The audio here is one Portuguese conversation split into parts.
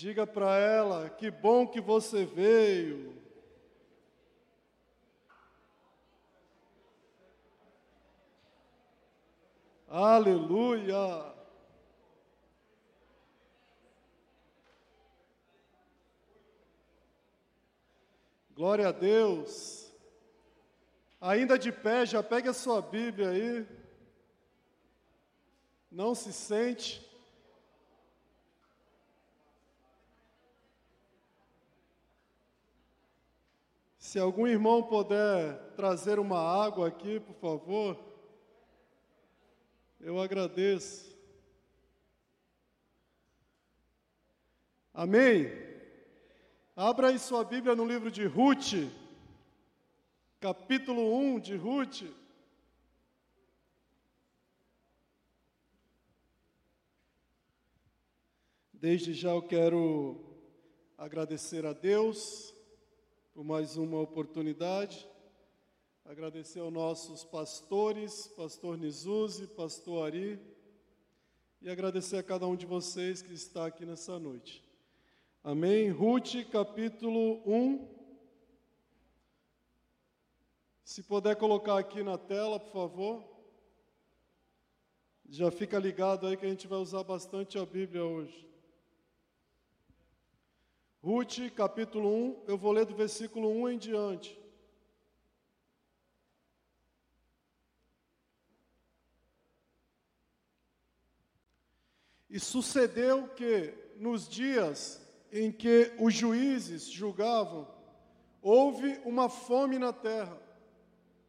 Diga para ela: que bom que você veio. Aleluia. Glória a Deus. Ainda de pé, já pegue a sua Bíblia aí. Não se sente. Se algum irmão puder trazer uma água aqui, por favor, eu agradeço. Amém? Abra aí sua Bíblia no livro de Ruth, capítulo 1 de Ruth. Desde já eu quero agradecer a Deus por mais uma oportunidade, agradecer aos nossos pastores, pastor Nizuzi, pastor Ari, e agradecer a cada um de vocês que está aqui nessa noite. Amém? Ruth, capítulo 1. Se puder colocar aqui na tela, por favor. Já fica ligado aí que a gente vai usar bastante a Bíblia hoje. Ruth, capítulo 1, eu vou ler do versículo 1 em diante. E sucedeu que, nos dias em que os juízes julgavam, houve uma fome na terra.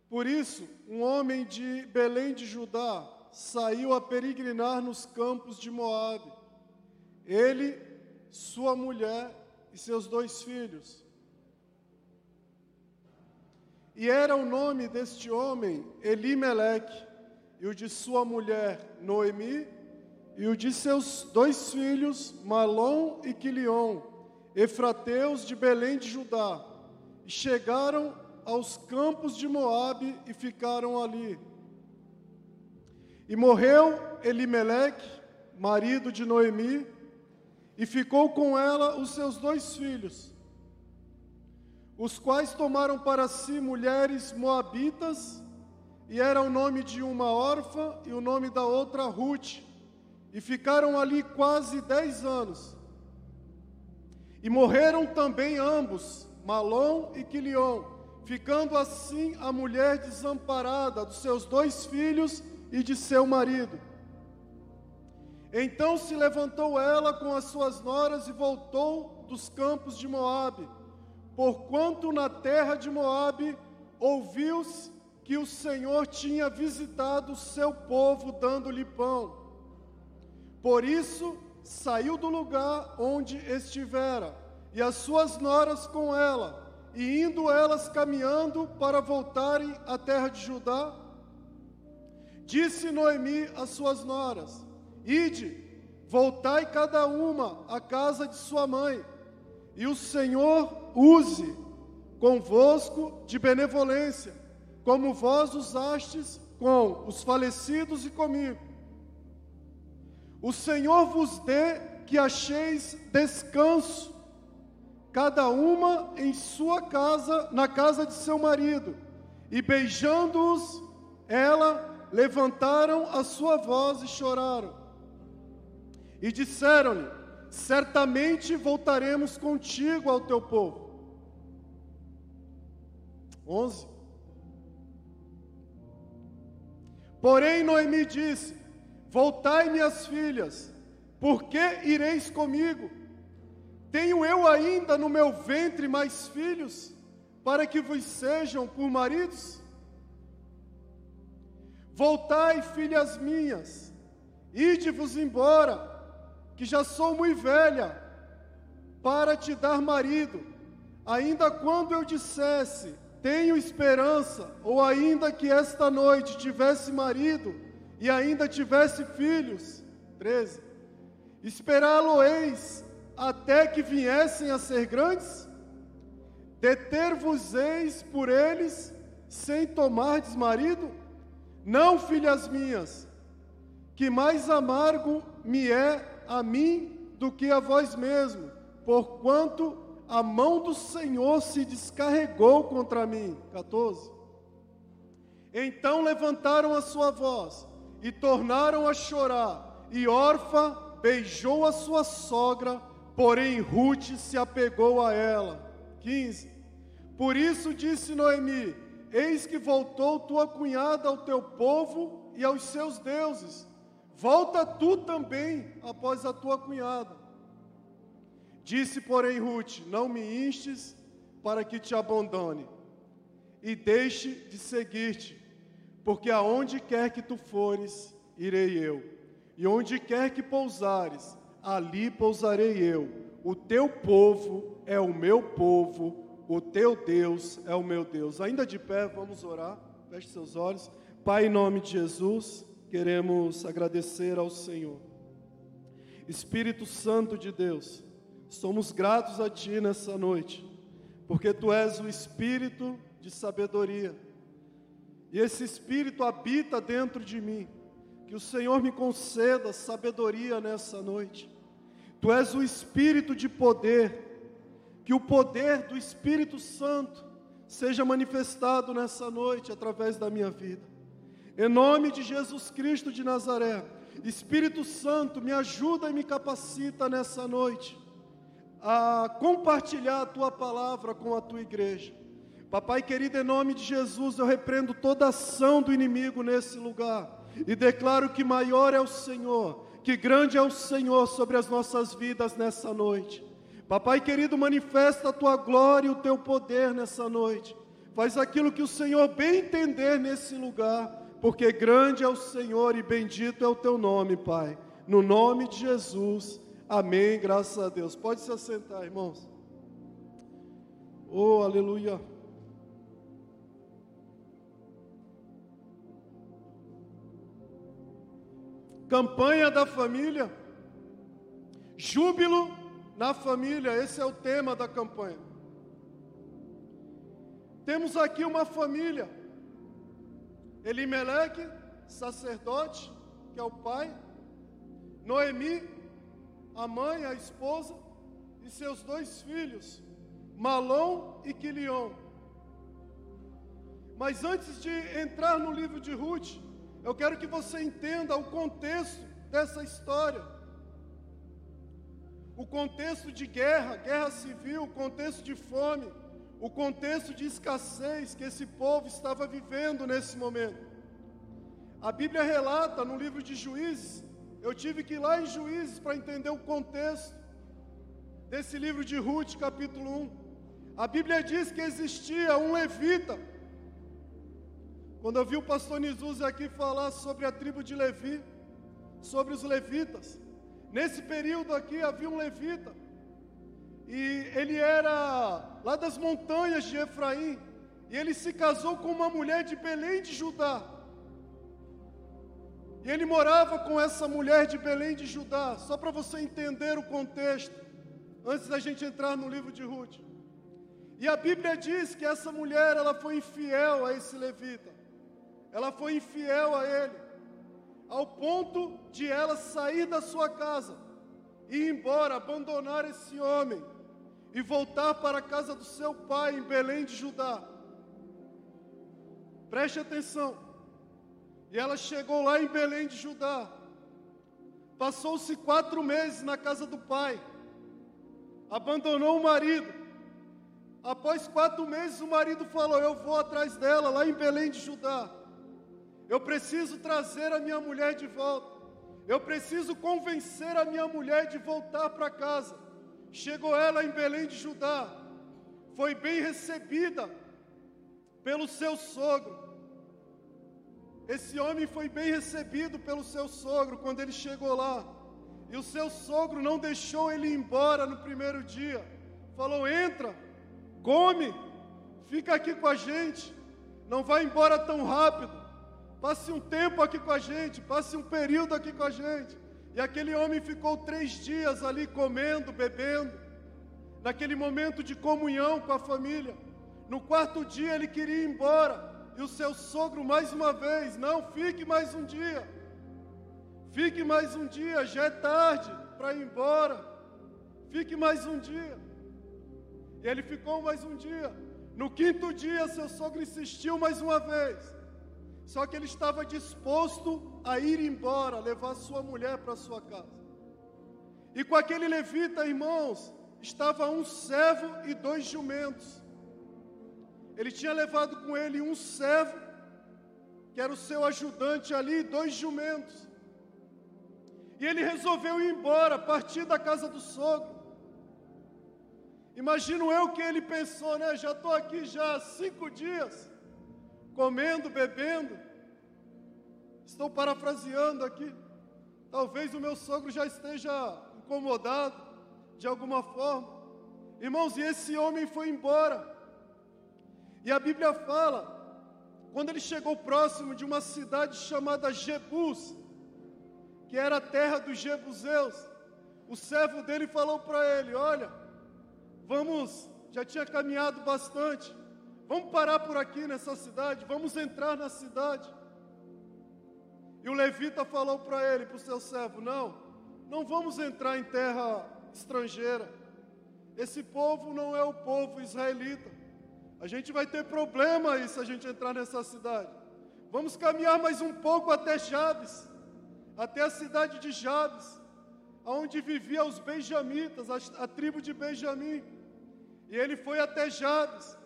Por isso, um homem de Belém de Judá saiu a peregrinar nos campos de Moabe. Ele, sua mulher e seus dois filhos. E era o nome deste homem Elimeleque, e o de sua mulher Noemi, e o de seus dois filhos, Malom e Quilion, efrateus de Belém de Judá, e chegaram aos campos de Moabe e ficaram ali. E morreu Elimeleque, marido de Noemi, e ficou com ela os seus dois filhos, os quais tomaram para si mulheres moabitas, e era o nome de uma órfã e o nome da outra Ruth e ficaram ali quase dez anos. E morreram também ambos, Malom e Quilion, ficando assim a mulher desamparada dos seus dois filhos e de seu marido. Então se levantou ela com as suas noras e voltou dos campos de Moabe, porquanto na terra de Moabe ouviu-se que o Senhor tinha visitado o seu povo dando-lhe pão. Por isso saiu do lugar onde estivera, e as suas noras com ela, e indo elas caminhando para voltarem à terra de Judá, disse Noemi às suas noras: Ide, voltai cada uma à casa de sua mãe, e o Senhor use convosco de benevolência, como vós usastes com os falecidos e comigo o Senhor vos dê que acheis descanso, cada uma em sua casa, na casa de seu marido. E beijando-os, ela levantaram a sua voz e choraram. E disseram-lhe: Certamente voltaremos contigo ao teu povo. 11. Porém, Noemi disse: Voltai, minhas filhas, porque ireis comigo? Tenho eu ainda no meu ventre mais filhos, para que vos sejam por maridos? Voltai, filhas minhas, ide-vos embora, que já sou muito velha, para te dar marido. Ainda quando eu dissesse, tenho esperança, ou ainda que esta noite tivesse marido, e ainda tivesse filhos, 13, esperá-lo-eis até que viessem a ser grandes? Deter-vos-eis por eles, sem tomardes marido? Não, filhas minhas, que mais amargo me é a mim do que a vós mesmo, porquanto a mão do Senhor se descarregou contra mim. 14. Então levantaram a sua voz e tornaram a chorar, e Orfa beijou a sua sogra, porém Ruth se apegou a ela. 15. Por isso disse Noemi: Eis que voltou tua cunhada ao teu povo e aos seus deuses. Volta tu também após a tua cunhada. Disse, porém, Ruth: Não me instes para que te abandone e deixe de seguir-te, porque aonde quer que tu fores, irei eu, e onde quer que pousares, ali pousarei eu. O teu povo é o meu povo, o teu Deus é o meu Deus. Ainda de pé, vamos orar. Feche seus olhos. Pai, em nome de Jesus, queremos agradecer ao Senhor. Espírito Santo de Deus, somos gratos a Ti nessa noite, porque Tu és o Espírito de sabedoria e esse Espírito habita dentro de mim. Que o Senhor me conceda sabedoria nessa noite. Tu és o Espírito de poder. Que o poder do Espírito Santo seja manifestado nessa noite através da minha vida. Em nome de Jesus Cristo de Nazaré, Espírito Santo, me ajuda e me capacita nessa noite a compartilhar a tua palavra com a tua igreja. Papai querido, em nome de Jesus, eu repreendo toda ação do inimigo nesse lugar e declaro que maior é o Senhor, que grande é o Senhor sobre as nossas vidas nessa noite. Papai querido, manifesta a tua glória e o teu poder nessa noite. Faz aquilo que o Senhor bem entender nesse lugar, porque grande é o Senhor e bendito é o teu nome, Pai. No nome de Jesus. Amém. Graças a Deus. Pode se assentar, irmãos. Oh, aleluia. Campanha da família. Júbilo na família, esse é o tema da campanha. Temos aqui uma família. Elimeleque, sacerdote, que é o pai. Noemi, a mãe, a esposa, e seus dois filhos, Malom e Quilion. Mas antes de entrar no livro de Ruth, eu quero que você entenda o contexto dessa história. O contexto de guerra, guerra civil, contexto de fome, o contexto de escassez que esse povo estava vivendo nesse momento. A Bíblia relata no livro de Juízes, eu tive que ir lá em Juízes para entender o contexto desse livro de Ruth, capítulo 1. A Bíblia diz que existia um levita quando eu vi o pastor Nisus aqui falar sobre a tribo de Levi, sobre os levitas, nesse período aqui havia um levita, e ele era lá das montanhas de Efraim, e ele se casou com uma mulher de Belém de Judá. E ele morava com essa mulher de Belém de Judá, só para você entender o contexto, antes da gente entrar no livro de Ruth. E a Bíblia diz que essa mulher, ela foi infiel a esse levita ela foi infiel a ele, ao ponto de ela sair da sua casa e ir embora, abandonar esse homem e voltar para a casa do seu pai em Belém de Judá. Preste atenção. E ela chegou lá em Belém de Judá. Passou-se quatro meses na casa do pai. Abandonou o marido. Após quatro meses, o marido falou: Eu vou atrás dela, lá em Belém de Judá. Eu preciso trazer a minha mulher de volta. Eu preciso convencer a minha mulher de voltar para casa. Chegou ela em Belém de Judá. Foi bem recebida pelo seu sogro. Esse homem foi bem recebido pelo seu sogro quando ele chegou lá. E o seu sogro não deixou ele ir embora no primeiro dia. Falou: entra, come, fica aqui com a gente. Não vai embora tão rápido. Passe um tempo aqui com a gente, passe um período aqui com a gente. E aquele homem ficou três dias ali comendo, bebendo, naquele momento de comunhão com a família. No quarto dia ele queria ir embora, e o seu sogro mais uma vez: Não, fique mais um dia, fique mais um dia, já é tarde para ir embora. Fique mais um dia. E ele ficou mais um dia. No quinto dia, seu sogro insistiu mais uma vez. Só que ele estava disposto a ir embora, levar sua mulher para sua casa. E com aquele levita, irmãos, estava um servo e dois jumentos. Ele tinha levado com ele um servo, que era o seu ajudante ali, e dois jumentos. E ele resolveu ir embora, partir da casa do sogro. Imagino eu que ele pensou, né? Já estou aqui já há cinco dias, comendo, bebendo. Estou parafraseando aqui. Talvez o meu sogro já esteja incomodado de alguma forma. Irmãos, e esse homem foi embora. E a Bíblia fala, quando ele chegou próximo de uma cidade chamada Jebus, que era a terra dos Jebuseus, o servo dele falou para ele: Olha, vamos, já tinha caminhado bastante, vamos parar por aqui nessa cidade, vamos entrar na cidade. E o levita falou para ele, para o seu servo: Não, não vamos entrar em terra estrangeira. Esse povo não é o povo israelita. A gente vai ter problema aí se a gente entrar nessa cidade. Vamos caminhar mais um pouco até Jabes, até a cidade de Jabes, onde viviam os benjamitas, a, a tribo de Benjamim. E ele foi até Jabes.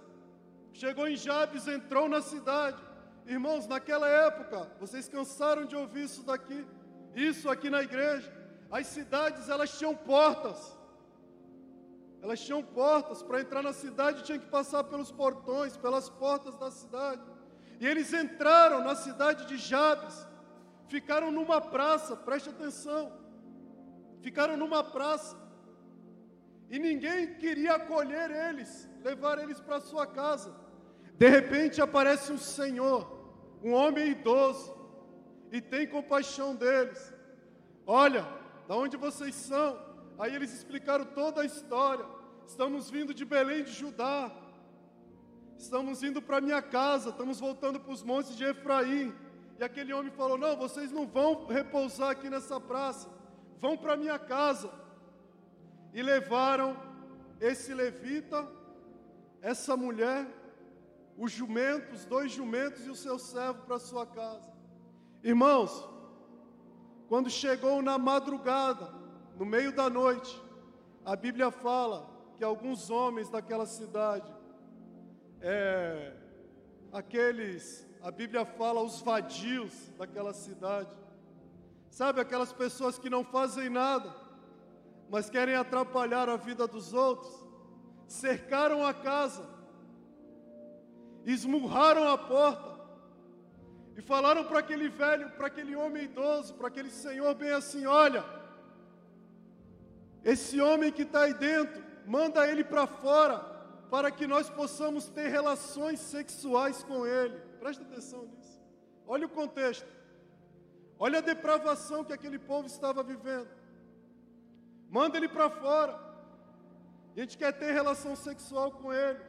Chegou em Jabes, entrou na cidade. Irmãos, naquela época, vocês cansaram de ouvir isso daqui, isso aqui na igreja. As cidades, elas tinham portas. Elas tinham portas, para entrar na cidade tinha que passar pelos portões, pelas portas da cidade. E eles entraram na cidade de Jabes, ficaram numa praça, preste atenção. Ficaram numa praça. E ninguém queria acolher eles, levar eles para sua casa. De repente aparece um senhor, um homem idoso, e tem compaixão deles. Olha, da onde vocês são? Aí eles explicaram toda a história. Estamos vindo de Belém de Judá. Estamos indo para minha casa, estamos voltando para os montes de Efraim. E aquele homem falou: Não, vocês não vão repousar aqui nessa praça, vão para minha casa. E levaram esse levita, essa mulher, os jumentos, dois jumentos e o seu servo para sua casa. Irmãos, quando chegou na madrugada, no meio da noite, a Bíblia fala que alguns homens daquela cidade, é, aqueles, a Bíblia fala os vadios daquela cidade, sabe aquelas pessoas que não fazem nada, mas querem atrapalhar a vida dos outros, cercaram a casa, esmurraram a porta, e falaram para aquele velho, para aquele homem idoso, para aquele senhor bem assim: olha, esse homem que está aí dentro, manda ele para fora, para que nós possamos ter relações sexuais com ele. Presta atenção nisso. Olha o contexto. Olha a depravação que aquele povo estava vivendo. Manda ele para fora. A gente quer ter relação sexual com ele.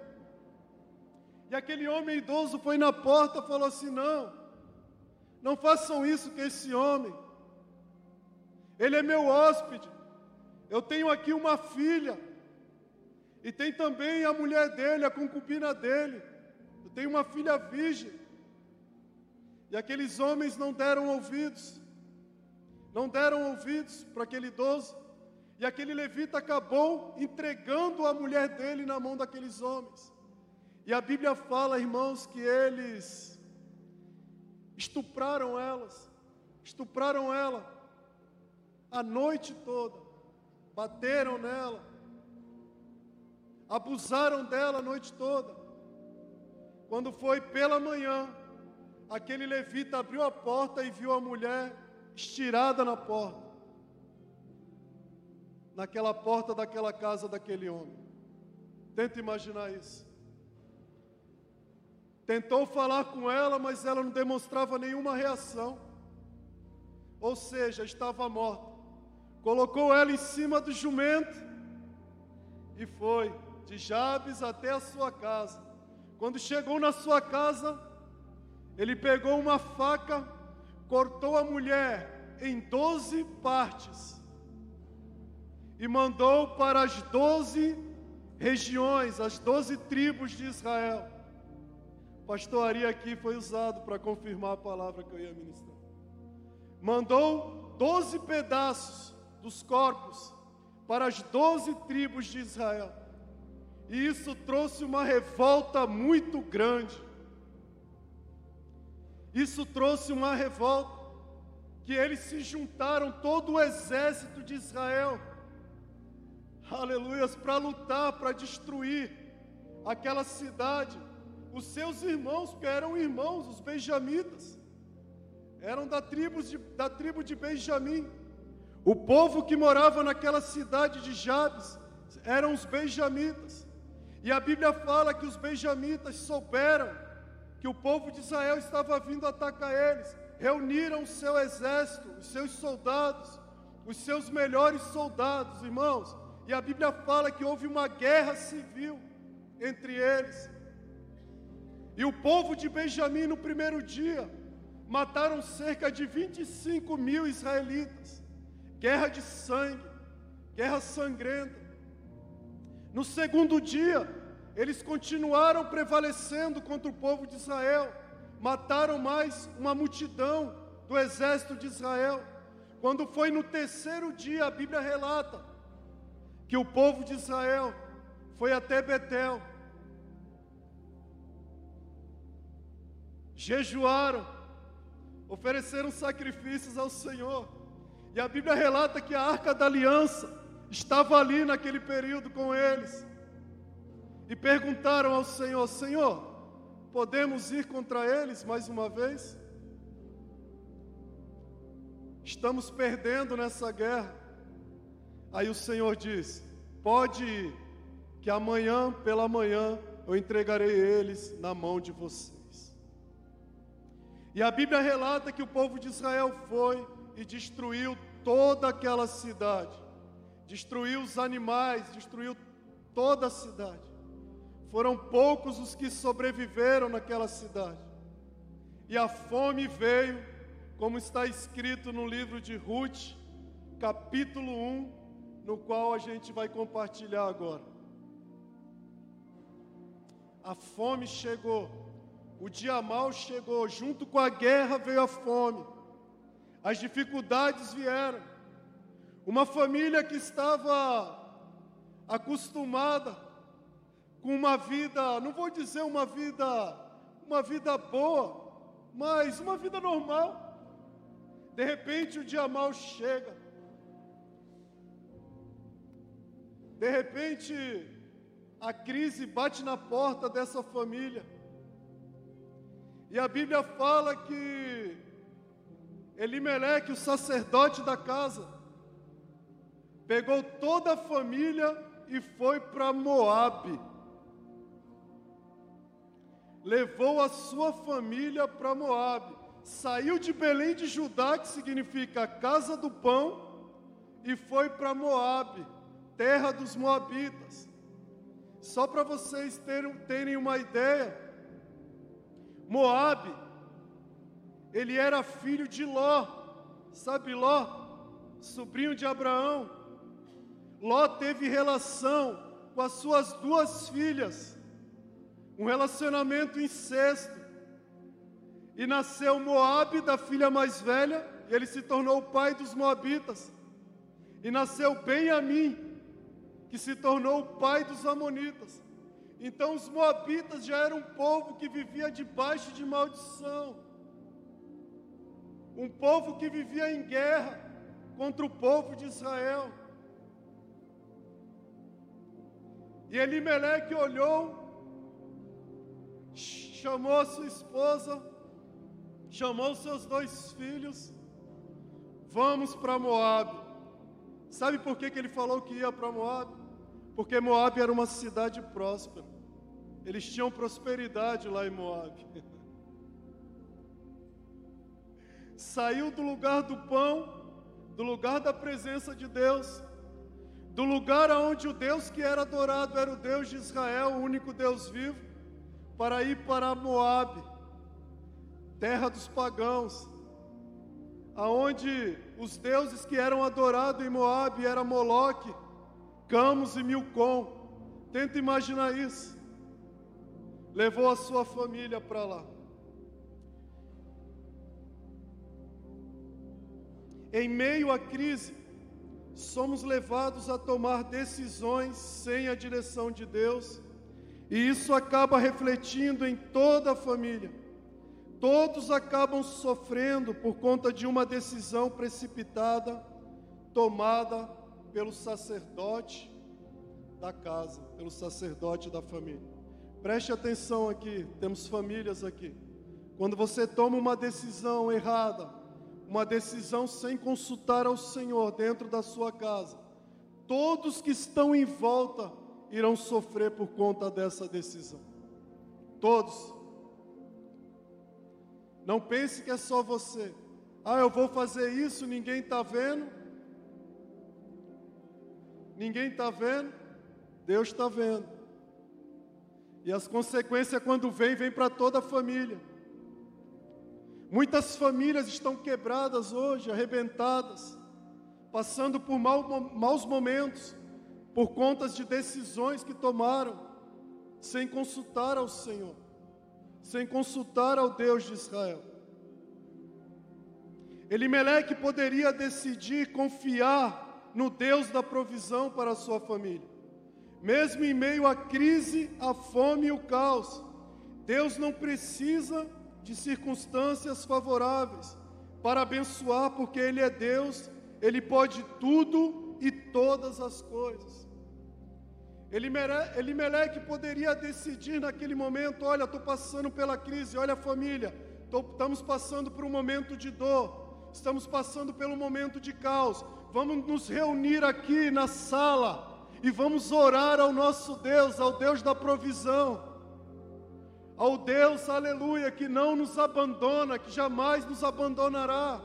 E aquele homem idoso foi na porta e falou assim: Não, não façam isso com esse homem. Ele é meu hóspede. Eu tenho aqui uma filha. E tem também a mulher dele, a concubina dele. Eu tenho uma filha virgem. E aqueles homens não deram ouvidos. Não deram ouvidos para aquele idoso. E aquele levita acabou entregando a mulher dele na mão daqueles homens. E a Bíblia fala, irmãos, que eles estupraram elas, estupraram ela a noite toda, bateram nela, abusaram dela a noite toda. Quando foi pela manhã, aquele levita abriu a porta e viu a mulher estirada na porta, naquela porta daquela casa daquele homem. Tenta imaginar isso. Tentou falar com ela, mas ela não demonstrava nenhuma reação. Ou seja, estava morta. Colocou ela em cima do jumento e foi de Jabes até a sua casa. Quando chegou na sua casa, ele pegou uma faca, cortou a mulher em doze partes e mandou para as doze regiões, as doze tribos de Israel. Pastor Ari aqui foi usado para confirmar a palavra que eu ia ministrar. Mandou doze pedaços dos corpos para as doze tribos de Israel. E isso trouxe uma revolta muito grande. Isso trouxe uma revolta que eles se juntaram todo o exército de Israel. Aleluias, para lutar, para destruir aquela cidade. Os seus irmãos, que eram irmãos, os benjamitas, eram da tribo de, da tribo de Benjamim. O povo que morava naquela cidade de Jabes eram os benjamitas. E a Bíblia fala que os benjamitas souberam que o povo de Israel estava vindo atacar eles. Reuniram o seu exército, os seus soldados, os seus melhores soldados, irmãos. E a Bíblia fala que houve uma guerra civil entre eles. E o povo de Benjamim, no primeiro dia, mataram cerca de 25 mil israelitas guerra de sangue, guerra sangrenta. No segundo dia, eles continuaram prevalecendo contra o povo de Israel, mataram mais uma multidão do exército de Israel. Quando foi no terceiro dia, a Bíblia relata que o povo de Israel foi até Betel, jejuaram, ofereceram sacrifícios ao Senhor. E a Bíblia relata que a arca da aliança estava ali naquele período com eles. E perguntaram ao Senhor: Senhor, podemos ir contra eles mais uma vez? Estamos perdendo nessa guerra. Aí o Senhor diz: Pode ir, que amanhã pela manhã eu entregarei eles na mão de vocês. E a Bíblia relata que o povo de Israel foi e destruiu toda aquela cidade, destruiu os animais, destruiu toda a cidade. Foram poucos os que sobreviveram naquela cidade. E a fome veio, como está escrito no livro de Ruth, capítulo 1, no qual a gente vai compartilhar agora. A fome chegou, o dia mal chegou, junto com a guerra veio a fome as dificuldades vieram. Uma família que estava acostumada com uma vida, não vou dizer uma vida, uma vida boa, mas uma vida normal. De repente o dia mal chega. De repente a crise bate na porta dessa família. E a Bíblia fala que Elimeleque, o sacerdote da casa, pegou toda a família e foi para Moabe. Levou a sua família para Moabe. Saiu de Belém de Judá, que significa casa do pão, e foi para Moabe, terra dos moabitas. Só para vocês terem, terem uma ideia, Moabe ele era filho de Ló. Sabe Ló? Sobrinho de Abraão. Ló teve relação com as suas duas filhas. Um relacionamento incesto. E nasceu Moabe, da filha mais velha, e ele se tornou o pai dos moabitas. E nasceu Benjamim, que se tornou o pai dos amonitas. Então os moabitas já eram um povo que vivia debaixo de maldição um povo que vivia em guerra contra o povo de Israel. E Elimeleque olhou, chamou sua esposa, chamou seus dois filhos, vamos para Moab. Sabe por que, que ele falou que ia para Moab? Porque Moab era uma cidade próspera. Eles tinham prosperidade lá em Moab. saiu do lugar do pão, do lugar da presença de Deus, do lugar onde o Deus que era adorado era o Deus de Israel, o único Deus vivo, para ir para Moabe, terra dos pagãos, aonde os deuses que eram adorados em Moabe era Moloque, Camus e Milcom. Tenta imaginar isso. Levou a sua família para lá. Em meio à crise, somos levados a tomar decisões sem a direção de Deus, e isso acaba refletindo em toda a família. Todos acabam sofrendo por conta de uma decisão precipitada tomada pelo sacerdote da casa, pelo sacerdote da família. Preste atenção aqui, temos famílias aqui. Quando você toma uma decisão errada, uma decisão sem consultar ao Senhor dentro da sua casa, todos que estão em volta irão sofrer por conta dessa decisão. Todos. Não pense que é só você. Ah, eu vou fazer isso, ninguém está vendo. Ninguém está vendo, Deus está vendo. E as consequências, quando vem, vem para toda a família. Muitas famílias estão quebradas hoje, arrebentadas, passando por maus momentos, por contas de decisões que tomaram, sem consultar ao Senhor, sem consultar ao Deus de Israel. Elimeleque poderia decidir confiar no Deus da provisão para a sua família. Mesmo em meio à crise, à fome e o caos, Deus não precisa de circunstâncias favoráveis para abençoar, porque Ele é Deus, Ele pode tudo e todas as coisas. Elimeleque poderia decidir naquele momento: olha, estou passando pela crise, olha família, tô, estamos passando por um momento de dor, estamos passando pelo momento de caos, vamos nos reunir aqui na sala e vamos orar ao nosso Deus, ao Deus da provisão, ao Deus, aleluia, que não nos abandona, que jamais nos abandonará,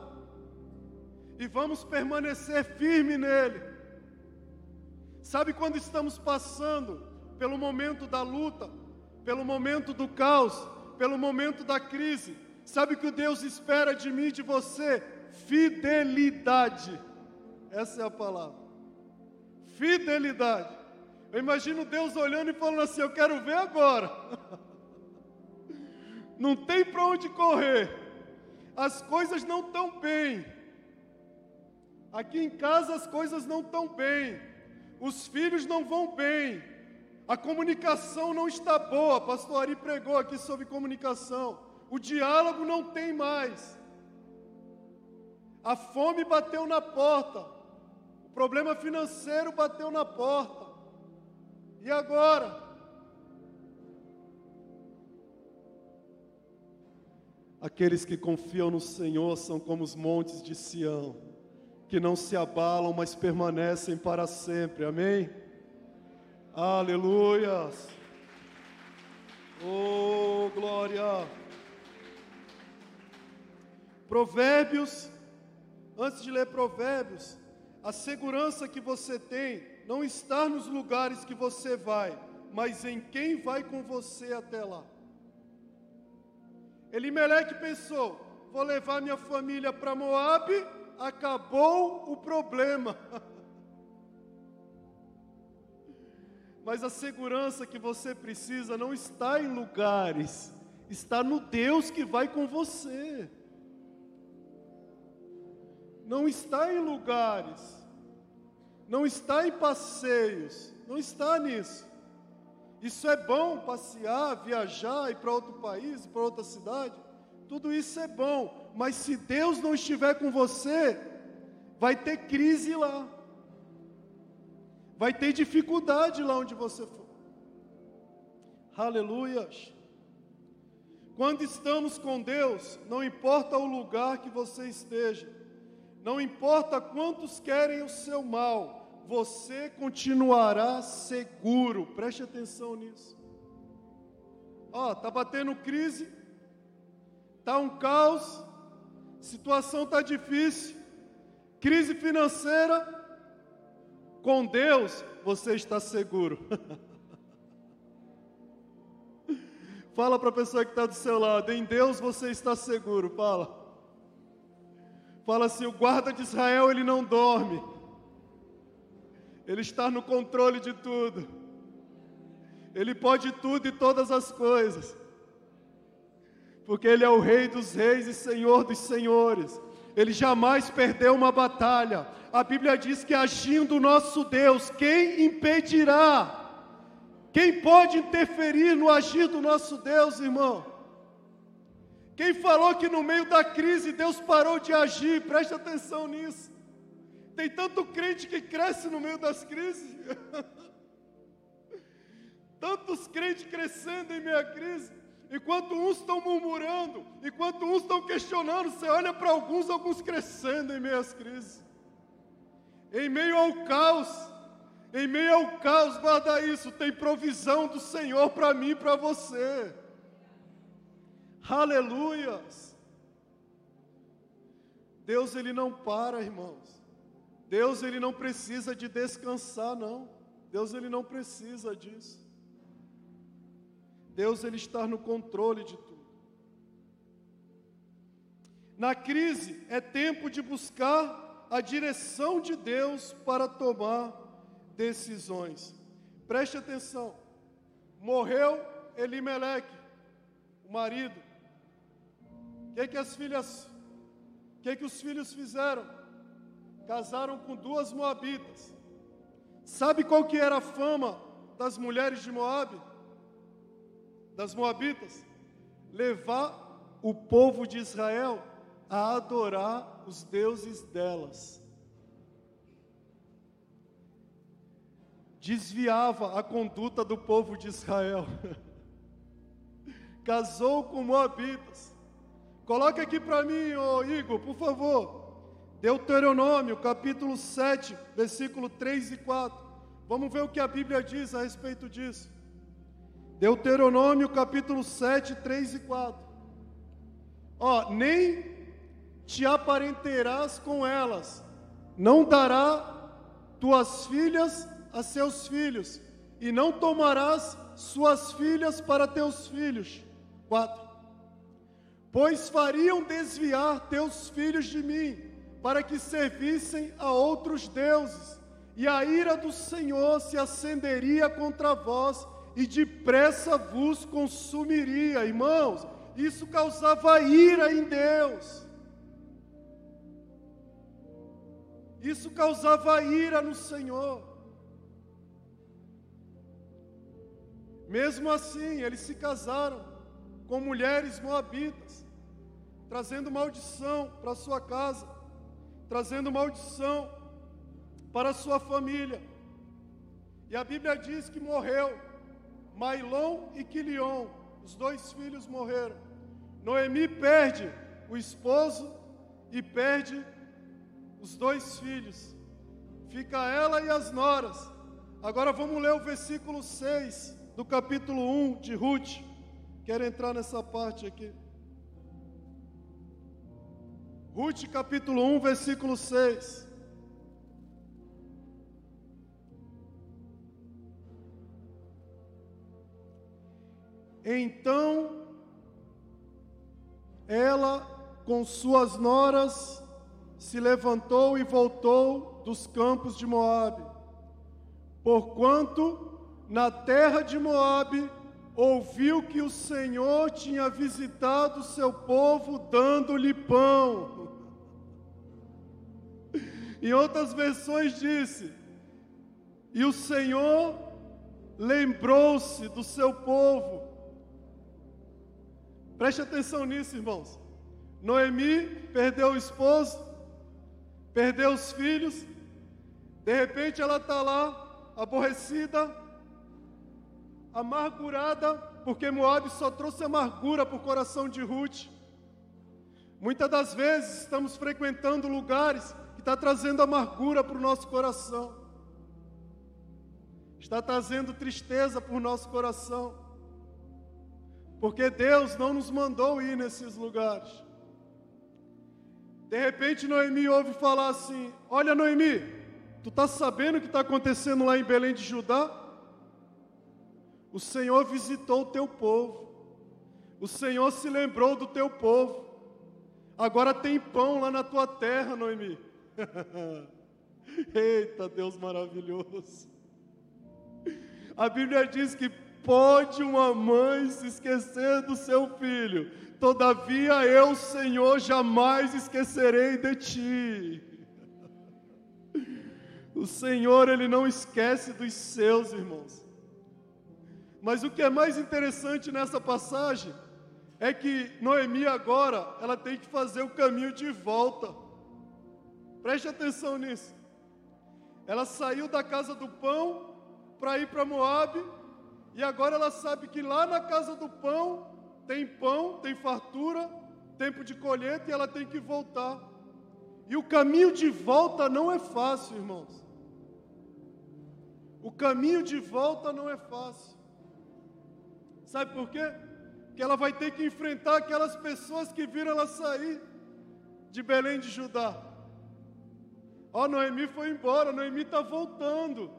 e vamos permanecer firme nele. Sabe quando estamos passando pelo momento da luta, pelo momento do caos, pelo momento da crise, sabe o que Deus espera de mim e de você? Fidelidade. Essa é a palavra. Fidelidade. Eu imagino Deus olhando e falando assim: Eu quero ver agora. Não tem para onde correr. As coisas não estão bem. Aqui em casa as coisas não estão bem. Os filhos não vão bem. A comunicação não está boa. Pastor Ari pregou aqui sobre comunicação. O diálogo não tem mais. A fome bateu na porta. Problema financeiro bateu na porta. E agora? Aqueles que confiam no Senhor são como os montes de Sião, que não se abalam, mas permanecem para sempre. Amém? Aleluias. Oh, glória. Provérbios, antes de ler Provérbios, a segurança que você tem não está nos lugares que você vai, mas em quem vai com você até lá. Elimeleque pensou: vou levar minha família para Moabe, acabou o problema. Mas a segurança que você precisa não está em lugares, está no Deus que vai com você não está em lugares, não está em passeios, não está nisso. Isso é bom, passear, viajar, ir para outro país, para outra cidade, tudo isso é bom, mas se Deus não estiver com você, vai ter crise lá, vai ter dificuldade lá onde você for. Aleluia. Quando estamos com Deus, não importa o lugar que você esteja, não importa quantos querem o seu mal, você continuará seguro. Preste atenção nisso. Ó, tá batendo crise, tá um caos, situação tá difícil, crise financeira. Com Deus você está seguro. Fala para a pessoa que está do seu lado, em Deus você está seguro. Fala. Fala assim: o guarda de Israel ele não dorme. Ele está no controle de tudo. Ele pode tudo e todas as coisas. Porque Ele é o Rei dos Reis e Senhor dos Senhores. Ele jamais perdeu uma batalha. A Bíblia diz que agindo o nosso Deus, quem impedirá? Quem pode interferir no agir do nosso Deus, irmão? Quem falou que no meio da crise Deus parou de agir? Preste atenção nisso. Tem tanto crente que cresce no meio das crises. Tantos crentes crescendo em meio à crise. Enquanto uns estão murmurando, enquanto uns estão questionando, você olha para alguns, alguns crescendo em meio às crises. Em meio ao caos, em meio ao caos, guarda isso, tem provisão do Senhor para mim e para você. Aleluias. Deus ele não para, irmãos. Deus ele não precisa de descansar, não. Deus ele não precisa disso. Deus ele está no controle de tudo. Na crise é tempo de buscar a direção de Deus para tomar decisões. Preste atenção. Morreu Elimeleque, o marido. O que, que as filhas, o que, que os filhos fizeram? Casaram com duas moabitas. Sabe qual que era a fama das mulheres de Moabe? das Moabitas, levar o povo de Israel a adorar os deuses delas. Desviava a conduta do povo de Israel. Casou com Moabitas. Coloca aqui para mim, ô Igor, por favor. Deuteronômio, capítulo 7, versículo 3 e 4. Vamos ver o que a Bíblia diz a respeito disso. Deuteronômio capítulo 7, 3 e 4. Ó, nem te aparenterás com elas, não dará tuas filhas a seus filhos, e não tomarás suas filhas para teus filhos. 4. Pois fariam desviar teus filhos de mim, para que servissem a outros deuses, e a ira do Senhor se acenderia contra vós e depressa vos consumiria. Irmãos, isso causava ira em Deus. Isso causava ira no Senhor. Mesmo assim, eles se casaram com mulheres moabitas, trazendo maldição para sua casa, trazendo maldição para sua família. E a Bíblia diz que morreu Mailon e Quilion, os dois filhos morreram. Noemi perde o esposo e perde os dois filhos. Fica ela e as noras. Agora vamos ler o versículo 6 do capítulo 1 de Ruth. Quero entrar nessa parte aqui. Ruth capítulo 1, versículo 6. Então ela, com suas noras, se levantou e voltou dos campos de Moabe. Porquanto na terra de Moabe ouviu que o Senhor tinha visitado seu povo dando-lhe pão. Em outras versões disse: E o Senhor lembrou-se do seu povo Preste atenção nisso, irmãos. Noemi perdeu o esposo, perdeu os filhos, de repente ela está lá, aborrecida, amargurada, porque Moab só trouxe amargura para o coração de Ruth. Muitas das vezes estamos frequentando lugares está trazendo amargura para o nosso coração, está trazendo tristeza para o nosso coração porque Deus não nos mandou ir nesses lugares. De repente Noemi ouve falar assim: Olha, Noemi, tu está sabendo o que está acontecendo lá em Belém de Judá? O Senhor visitou o teu povo, o Senhor se lembrou do teu povo. Agora tem pão lá na tua terra, Noemi. Eita, Deus maravilhoso. A Bíblia diz que pode uma mãe se esquecer do seu filho, todavia eu, Senhor, jamais esquecerei de ti. O Senhor, Ele não esquece dos seus irmãos. Mas o que é mais interessante nessa passagem é que Noemi agora, ela tem que fazer o caminho de volta. Preste atenção nisso. Ela saiu da casa do pão para ir para Moabe, e agora ela sabe que lá na casa do pão tem pão, tem fartura, tempo de colheita e ela tem que voltar. E o caminho de volta não é fácil, irmãos. O caminho de volta não é fácil. Sabe por quê? Que ela vai ter que enfrentar aquelas pessoas que viram ela sair de Belém de Judá. Ó, Noemi foi embora, Noemi está voltando.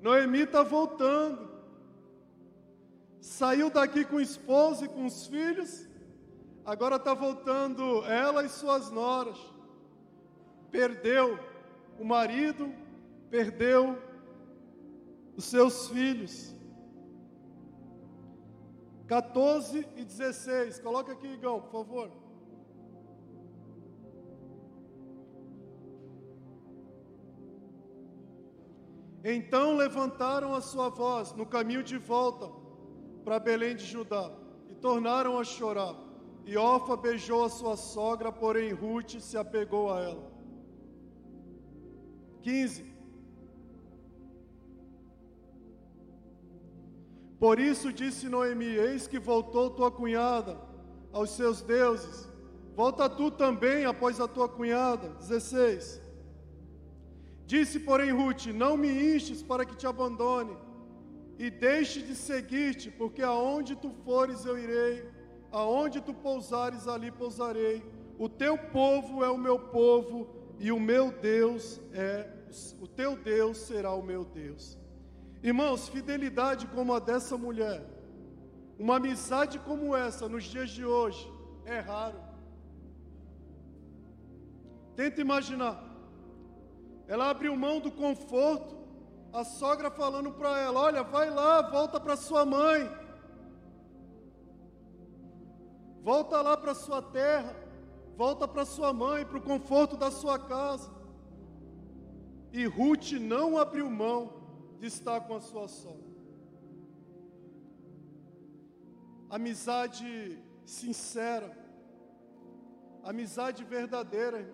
Noemi está voltando. Saiu daqui com o esposo e com os filhos, agora está voltando ela e suas noras. Perdeu o marido, perdeu os seus filhos. 14 e 16, coloca aqui, Igão, por favor. Então levantaram a sua voz no caminho de volta para Belém de Judá e tornaram a chorar. E Ofa beijou a sua sogra, porém Ruth se apegou a ela. 15. Por isso disse Noemi: Eis que voltou tua cunhada aos seus deuses. Volta tu também após a tua cunhada. 16. Disse, porém, Ruth: Não me instes para que te abandone, e deixe de seguir-te, porque aonde tu fores eu irei, aonde tu pousares ali pousarei. O teu povo é o meu povo, e o meu Deus é o teu Deus será o meu Deus. Irmãos, fidelidade como a dessa mulher, uma amizade como essa nos dias de hoje é raro. Tenta imaginar ela abriu mão do conforto. A sogra falando para ela: Olha, vai lá, volta para sua mãe. Volta lá para sua terra. Volta para sua mãe, para o conforto da sua casa. E Ruth não abriu mão de estar com a sua sogra. Amizade sincera, amizade verdadeira.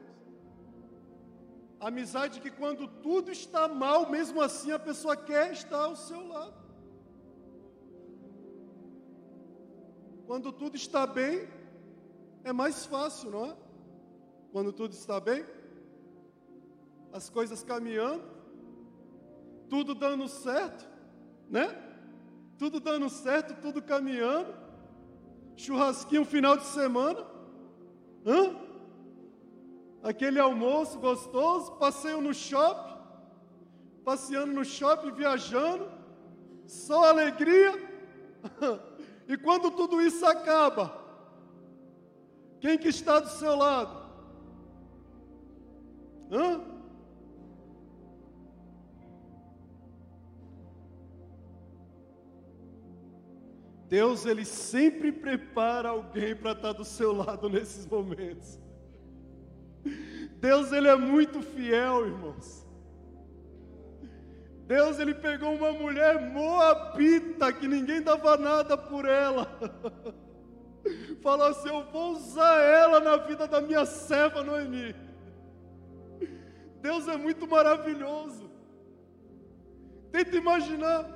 Amizade que quando tudo está mal, mesmo assim a pessoa quer estar ao seu lado. Quando tudo está bem, é mais fácil, não é? Quando tudo está bem, as coisas caminhando, tudo dando certo, né? Tudo dando certo, tudo caminhando. Churrasquinho final de semana. Hã? Aquele almoço gostoso, passeio no shopping, passeando no shopping, viajando, só alegria. e quando tudo isso acaba, quem que está do seu lado? Hã? Deus, Ele sempre prepara alguém para estar do seu lado nesses momentos. Deus ele é muito fiel, irmãos. Deus ele pegou uma mulher moabita que ninguém dava nada por ela. Falou assim: Eu vou usar ela na vida da minha serva Noemi. Deus é muito maravilhoso. Tenta imaginar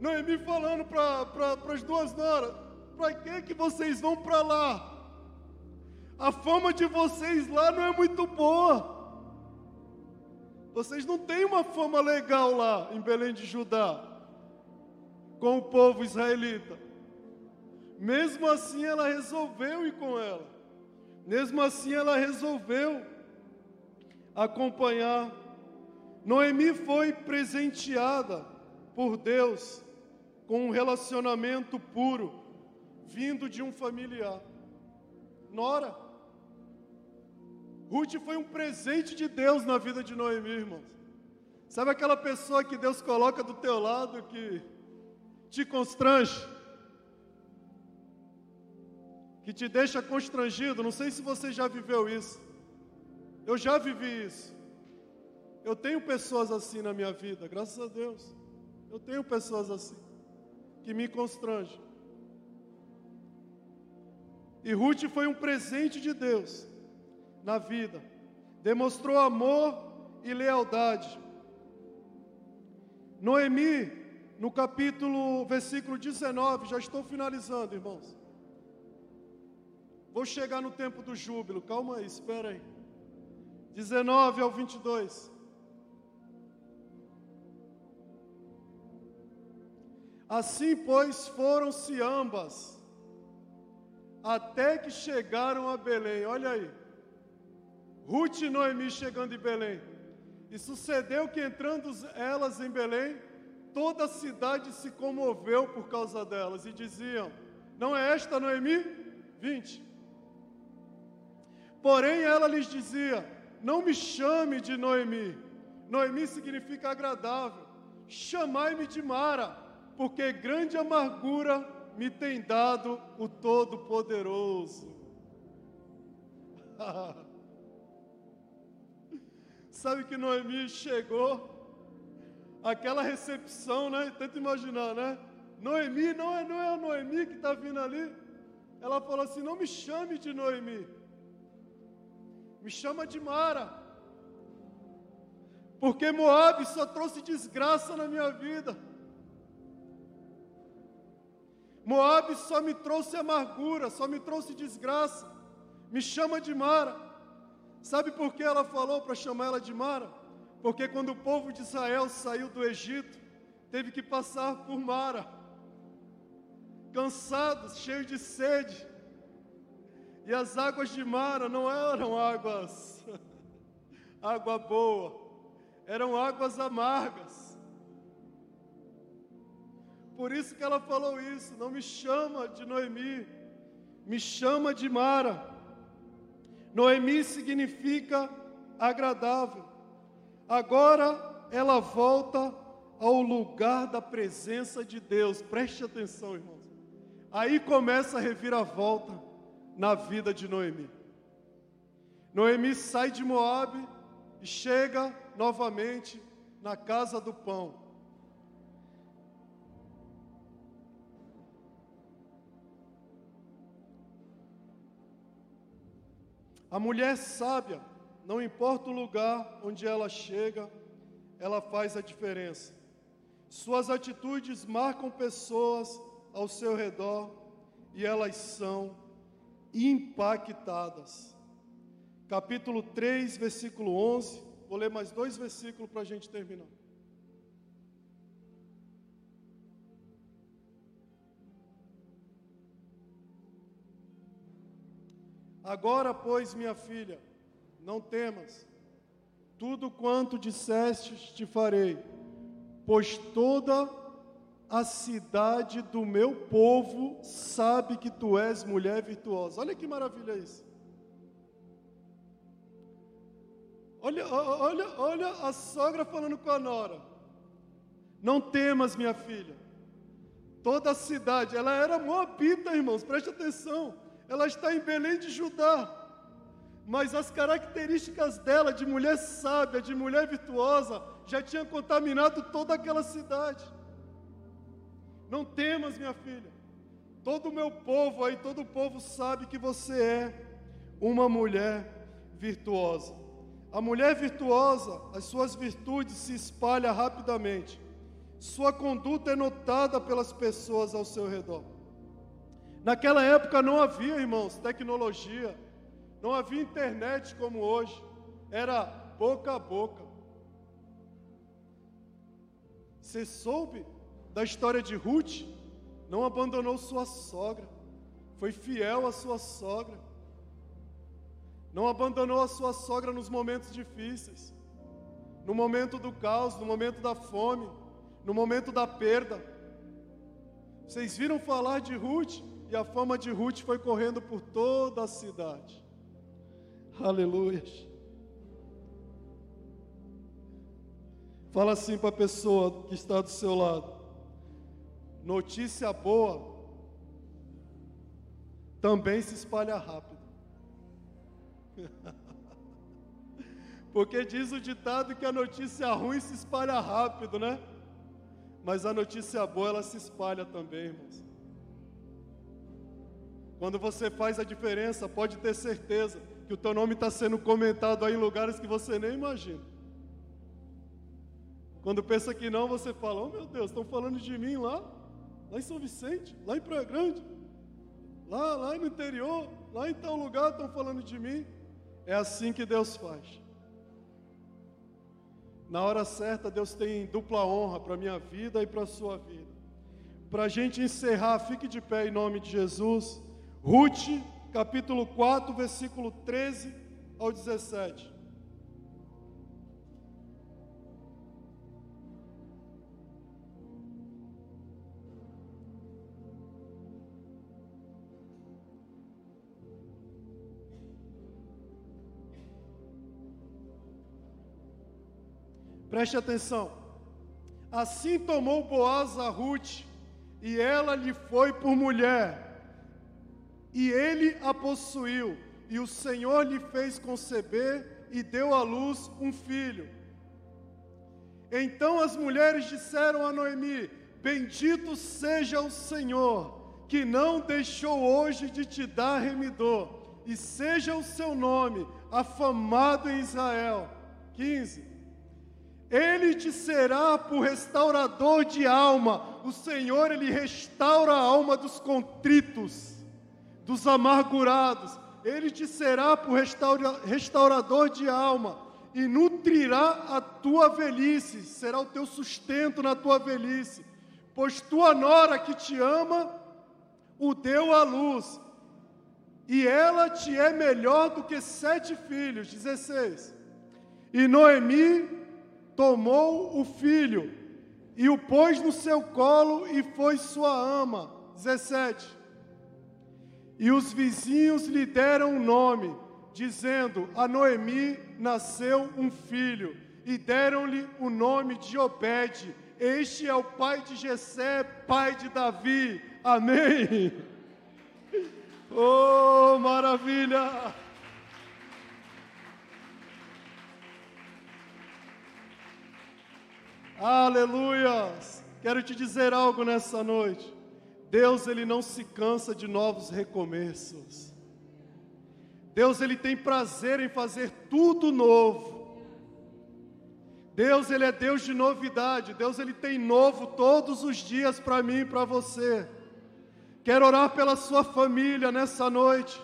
Noemi falando para as duas noras: Para que, que vocês vão para lá? A fama de vocês lá não é muito boa. Vocês não têm uma fama legal lá em Belém de Judá, com o povo israelita. Mesmo assim, ela resolveu ir com ela. Mesmo assim, ela resolveu acompanhar. Noemi foi presenteada por Deus com um relacionamento puro, vindo de um familiar. Nora. Ruth foi um presente de Deus na vida de Noemi, irmãos. Sabe aquela pessoa que Deus coloca do teu lado que te constrange? Que te deixa constrangido? Não sei se você já viveu isso. Eu já vivi isso. Eu tenho pessoas assim na minha vida, graças a Deus. Eu tenho pessoas assim que me constrangem. E Ruth foi um presente de Deus na vida. Demonstrou amor e lealdade. Noemi, no capítulo, versículo 19, já estou finalizando, irmãos. Vou chegar no tempo do júbilo, calma aí, espera aí. 19 ao 22. Assim, pois, foram-se ambas até que chegaram a Belém. Olha aí. Ruth e Noemi chegando em Belém. E sucedeu que entrando elas em Belém, toda a cidade se comoveu por causa delas e diziam: Não é esta Noemi? 20. Porém ela lhes dizia: Não me chame de Noemi. Noemi significa agradável. Chamai-me de Mara, porque grande amargura me tem dado o Todo-Poderoso. Sabe que Noemi chegou, aquela recepção, né? Tenta imaginar, né? Noemi, não é, não é a Noemi que está vindo ali. Ela falou assim: não me chame de Noemi, me chama de Mara, porque Moab só trouxe desgraça na minha vida. Moab só me trouxe amargura, só me trouxe desgraça. Me chama de Mara. Sabe por que ela falou para chamar ela de Mara? Porque quando o povo de Israel saiu do Egito, teve que passar por Mara. Cansados, cheios de sede. E as águas de Mara não eram águas água boa, eram águas amargas. Por isso que ela falou isso. Não me chama de Noemi, me chama de Mara. Noemi significa agradável. Agora ela volta ao lugar da presença de Deus. Preste atenção, irmãos. Aí começa a reviravolta na vida de Noemi. Noemi sai de Moabe e chega novamente na casa do pão. A mulher sábia, não importa o lugar onde ela chega, ela faz a diferença. Suas atitudes marcam pessoas ao seu redor e elas são impactadas. Capítulo 3, versículo 11. Vou ler mais dois versículos para a gente terminar. Agora, pois, minha filha, não temas, tudo quanto dissestes te farei, pois toda a cidade do meu povo sabe que tu és mulher virtuosa. Olha que maravilha isso. Olha, olha, olha a sogra falando com a nora. Não temas, minha filha. Toda a cidade, ela era moabita, irmãos, preste atenção ela está em Belém de Judá. Mas as características dela de mulher sábia, de mulher virtuosa, já tinham contaminado toda aquela cidade. Não temas, minha filha. Todo o meu povo aí, todo o povo sabe que você é uma mulher virtuosa. A mulher virtuosa, as suas virtudes se espalham rapidamente. Sua conduta é notada pelas pessoas ao seu redor. Naquela época não havia, irmãos, tecnologia, não havia internet como hoje, era boca a boca. Você soube da história de Ruth? Não abandonou sua sogra, foi fiel à sua sogra, não abandonou a sua sogra nos momentos difíceis, no momento do caos, no momento da fome, no momento da perda. Vocês viram falar de Ruth? E a fama de Ruth foi correndo por toda a cidade. Aleluia. Fala assim para a pessoa que está do seu lado. Notícia boa também se espalha rápido. Porque diz o ditado que a notícia ruim se espalha rápido, né? Mas a notícia boa ela se espalha também, irmãos. Quando você faz a diferença, pode ter certeza que o teu nome está sendo comentado aí em lugares que você nem imagina. Quando pensa que não, você fala: Oh meu Deus, estão falando de mim lá, lá em São Vicente, lá em Praia Grande, lá, lá no interior, lá em tal lugar estão falando de mim. É assim que Deus faz. Na hora certa, Deus tem dupla honra para a minha vida e para a sua vida. Para a gente encerrar, fique de pé em nome de Jesus. Ruth, capítulo 4, versículo 13 ao 17. Preste atenção. Assim tomou Boaz a Ruth, e ela lhe foi por mulher. E ele a possuiu, e o Senhor lhe fez conceber e deu à luz um filho. Então as mulheres disseram a Noemi: Bendito seja o Senhor, que não deixou hoje de te dar remidor, e seja o seu nome afamado em Israel. 15. Ele te será por restaurador de alma. O Senhor, Ele restaura a alma dos contritos, dos amargurados. Ele te será por restaura, restaurador de alma e nutrirá a tua velhice, será o teu sustento na tua velhice. Pois tua nora que te ama, o deu à luz, e ela te é melhor do que sete filhos. 16. E Noemi tomou o filho e o pôs no seu colo e foi sua ama. 17. E os vizinhos lhe deram um nome, dizendo: A Noemi nasceu um filho, e deram-lhe o nome de Obed. Este é o pai de Jessé, pai de Davi. Amém. Oh, maravilha! Aleluias! Quero te dizer algo nessa noite. Deus ele não se cansa de novos recomeços. Deus ele tem prazer em fazer tudo novo. Deus ele é Deus de novidade. Deus ele tem novo todos os dias para mim e para você. Quero orar pela sua família nessa noite.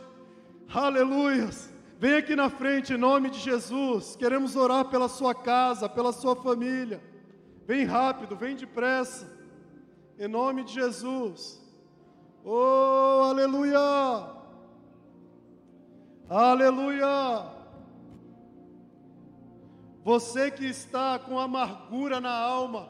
Aleluias! Vem aqui na frente em nome de Jesus. Queremos orar pela sua casa, pela sua família. Vem rápido, vem depressa. Em nome de Jesus. Oh, aleluia! Aleluia! Você que está com amargura na alma,